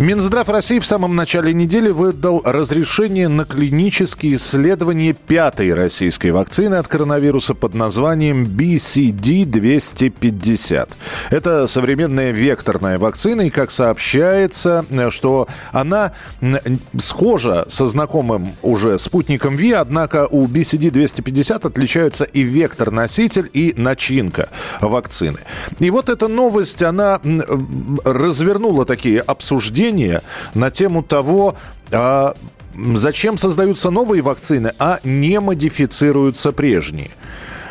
Минздрав России в самом начале недели выдал разрешение на клинические исследования пятой российской вакцины от коронавируса под названием BCD-250. Это современная векторная вакцина, и как сообщается, что она схожа со знакомым уже спутником Ви, однако у BCD-250 отличаются и вектор-носитель, и начинка вакцины. И вот эта новость, она развернула такие обсуждения на тему того, а, зачем создаются новые вакцины, а не модифицируются прежние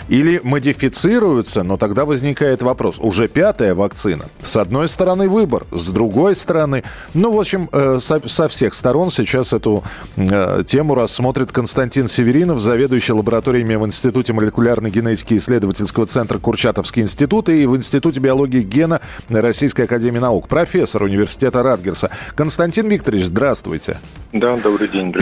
или модифицируются, но тогда возникает вопрос. Уже пятая вакцина. С одной стороны выбор, с другой стороны... Ну, в общем, э, со, всех сторон сейчас эту э, тему рассмотрит Константин Северинов, заведующий лабораториями в Институте молекулярной генетики исследовательского центра Курчатовский институт и в Институте биологии гена Российской академии наук, профессор университета Радгерса. Константин Викторович, здравствуйте. Да, добрый день.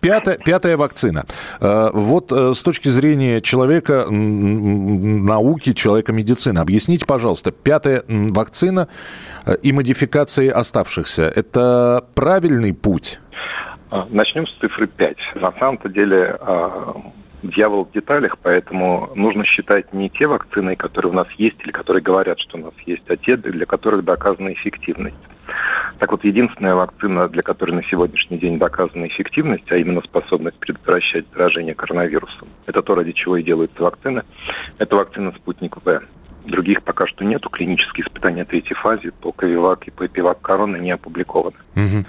Пятая, пятая вакцина. Э, вот с точки зрения человека науки, человека медицины, объясните, пожалуйста, пятая вакцина э, и модификации оставшихся, это правильный путь? А, начнем с цифры 5. На самом-то деле а, дьявол в деталях, поэтому нужно считать не те вакцины, которые у нас есть или которые говорят, что у нас есть, а те, для которых доказана эффективность. Так вот, единственная вакцина, для которой на сегодняшний день доказана эффективность, а именно способность предотвращать заражение коронавирусом, это то, ради чего и делаются вакцины, это вакцина «Спутник В». Других пока что нету. Клинические испытания третьей фазы по Ковивак и по Эпивак Корона не опубликованы. Угу.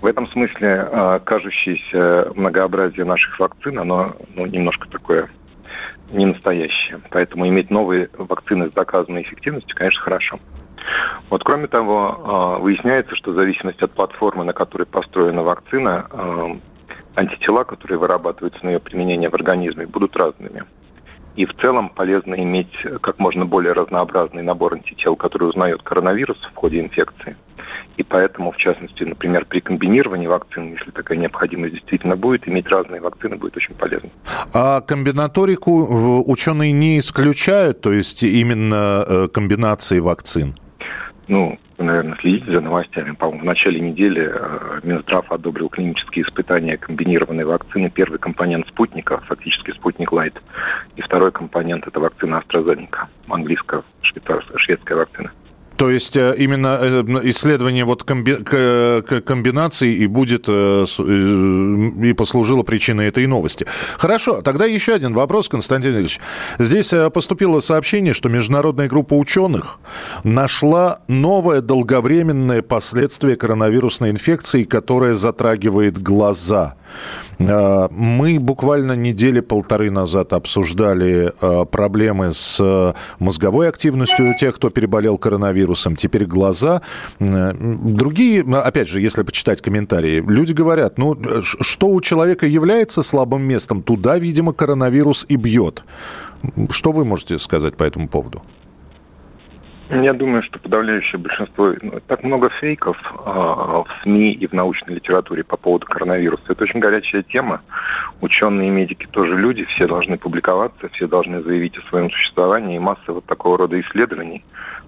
В этом смысле э, кажущееся многообразие наших вакцин, оно ну, немножко такое не настоящее. Поэтому иметь новые вакцины с доказанной эффективностью, конечно, хорошо. Вот кроме того, а, выясняется, что в зависимости от платформы, на которой построена вакцина, а, антитела, которые вырабатываются на ее применение в организме, будут разными. И в целом полезно иметь как можно более разнообразный набор антител, который узнает коронавирус в ходе инфекции. И поэтому, в частности, например, при комбинировании вакцин, если такая необходимость действительно будет, иметь разные вакцины будет очень полезно. А комбинаторику ученые не исключают, то есть именно э, комбинации вакцин? Ну, вы, наверное, следите за новостями. По-моему, в начале недели э, Минздрав одобрил клинические испытания комбинированной вакцины. Первый компонент спутника, фактически спутник Лайт, и второй компонент – это вакцина AstraZeneca, английская шведская вакцина. То есть э, именно э, исследование вот комби комбинаций и будет э, и послужило причиной этой новости. Хорошо, тогда еще один вопрос, Константин Ильич. Здесь поступило сообщение, что международная группа ученых нашла новое долговременное последствие коронавирусной инфекции, которое затрагивает глаза. Мы буквально недели полторы назад обсуждали проблемы с мозговой активностью тех, кто переболел коронавирусом, теперь глаза. Другие, опять же, если почитать комментарии, люди говорят, ну, что у человека является слабым местом, туда, видимо, коронавирус и бьет. Что вы можете сказать по этому поводу? Я думаю, что подавляющее большинство... Ну, так много фейков э, в СМИ и в научной литературе по поводу коронавируса. Это очень горячая тема. Ученые и медики тоже люди, все должны публиковаться, все должны заявить о своем существовании. И масса вот такого рода исследований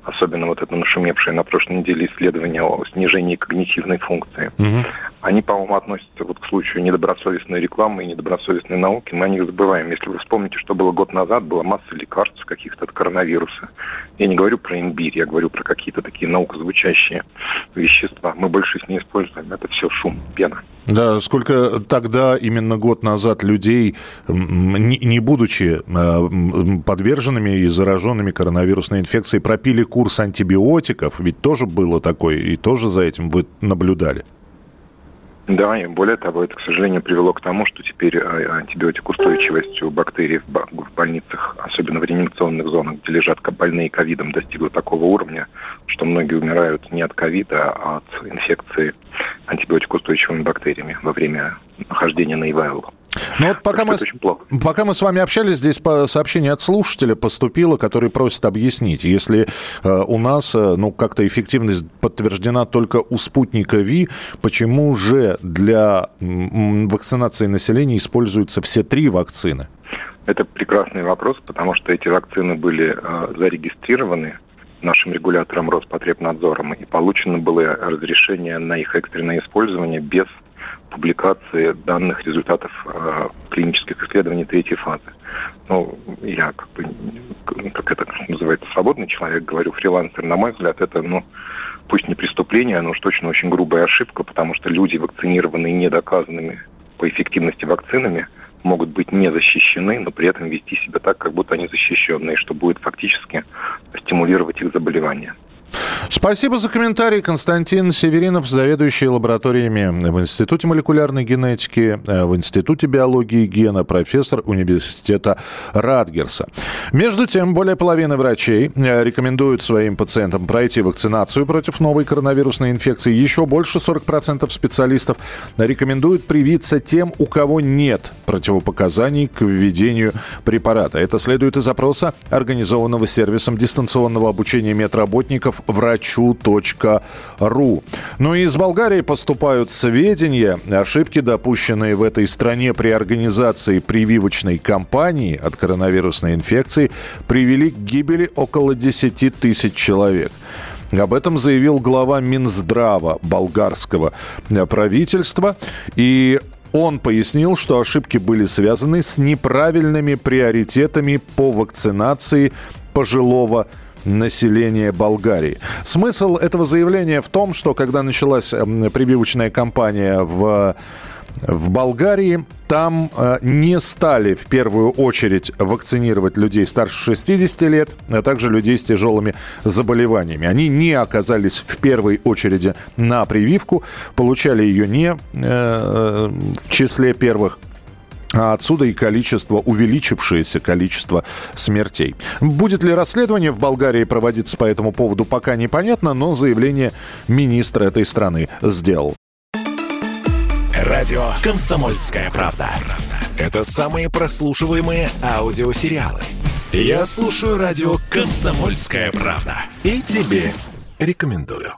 особенно вот это нашумевшее на прошлой неделе исследование о снижении когнитивной функции, угу. Они, по-моему, относятся вот к случаю недобросовестной рекламы и недобросовестной науки. Мы о них забываем. Если вы вспомните, что было год назад, была масса лекарств каких-то от коронавируса. Я не говорю про имбирь, я говорю про какие-то такие наукозвучащие вещества. Мы больше их не используем. Это все шум, пена. Да, сколько тогда, именно год назад, людей, не будучи а, подверженными и зараженными коронавирусной инфекцией, пропили курс антибиотиков, ведь тоже было такое, и тоже за этим вы наблюдали. Да, и более того, это, к сожалению, привело к тому, что теперь а, антибиотикоустойчивость у бактерий в больницах, особенно в реанимационных зонах, где лежат больные ковидом, достигла такого уровня, что многие умирают не от ковида, а от инфекции антибиотикоустойчивыми бактериями во время нахождения на ИВЛ. Ну вот пока мы, пока мы с вами общались, здесь сообщение от слушателя поступило, который просит объяснить, если э, у нас э, ну как-то эффективность подтверждена только у спутника ВИ, почему же для вакцинации населения используются все три вакцины? Это прекрасный вопрос, потому что эти вакцины были э, зарегистрированы нашим регулятором Роспотребнадзором, и получено было разрешение на их экстренное использование без публикации данных результатов э, клинических исследований третьей фазы. Ну, я как бы, как это называется, свободный человек, говорю, фрилансер, на мой взгляд, это, ну, пусть не преступление, но уж точно очень грубая ошибка, потому что люди, вакцинированные недоказанными по эффективности вакцинами, могут быть не защищены, но при этом вести себя так, как будто они защищенные, что будет фактически стимулировать их заболевание. Спасибо за комментарий. Константин Северинов, заведующий лабораториями в Институте молекулярной генетики, э, в Институте биологии гена, профессор университета Радгерса. Между тем, более половины врачей э, рекомендуют своим пациентам пройти вакцинацию против новой коронавирусной инфекции. Еще больше 40% специалистов рекомендуют привиться тем, у кого нет противопоказаний к введению препарата. Это следует из опроса, организованного сервисом дистанционного обучения медработников врачу.ру. Ну и из Болгарии поступают сведения. Ошибки, допущенные в этой стране при организации прививочной кампании от коронавирусной инфекции, привели к гибели около 10 тысяч человек. Об этом заявил глава Минздрава болгарского правительства. И он пояснил, что ошибки были связаны с неправильными приоритетами по вакцинации пожилого населения Болгарии. Смысл этого заявления в том, что когда началась прививочная кампания в в Болгарии там э, не стали в первую очередь вакцинировать людей старше 60 лет, а также людей с тяжелыми заболеваниями. Они не оказались в первой очереди на прививку, получали ее не э, э в числе первых а отсюда и количество, увеличившееся количество смертей. Будет ли расследование в Болгарии проводиться по этому поводу, пока непонятно, но заявление министра этой страны сделал. Радио «Комсомольская правда». Это самые прослушиваемые аудиосериалы. Я слушаю радио «Комсомольская правда». И тебе рекомендую.